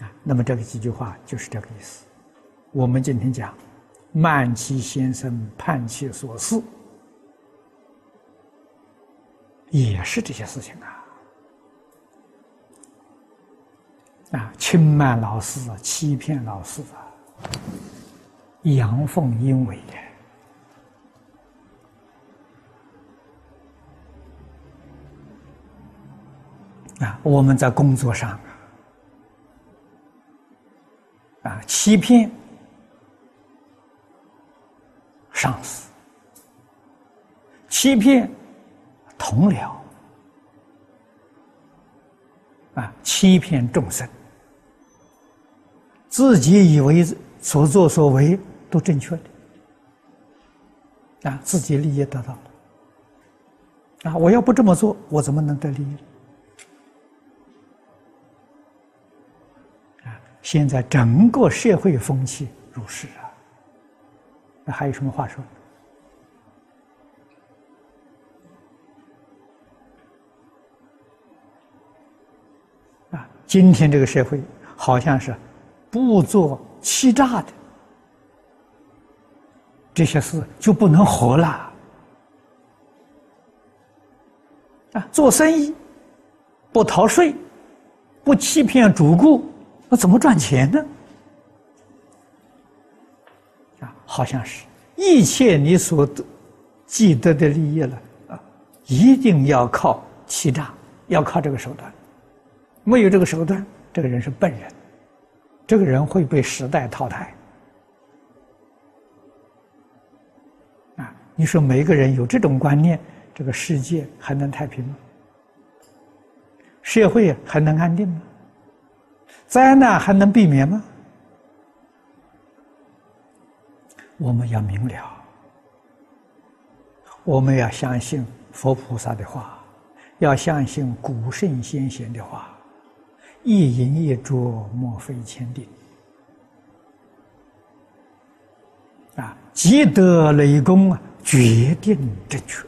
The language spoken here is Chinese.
啊，那么这个几句话就是这个意思。我们今天讲，慢其先生，盼其所事，也是这些事情啊。啊，轻慢老师，欺骗老师啊，阳奉阴违的啊！我们在工作上，啊，欺骗上司，欺骗同僚，啊，欺骗众生。自己以为所作所为都正确的，啊，自己利益得到了，啊，我要不这么做，我怎么能得利益？现在整个社会风气如是啊，那还有什么话说？啊，今天这个社会好像是。不做欺诈的这些事就不能活了啊！做生意不逃税，不欺骗主顾，那怎么赚钱呢？啊，好像是一切你所得既得的利益了啊，一定要靠欺诈，要靠这个手段，没有这个手段，这个人是笨人。这个人会被时代淘汰啊！你说每一个人有这种观念，这个世界还能太平吗？社会还能安定吗？灾难还能避免吗？我们要明了，我们要相信佛菩萨的话，要相信古圣先贤的话。一饮一啄，莫非千定。啊！积德累功啊，决定正确。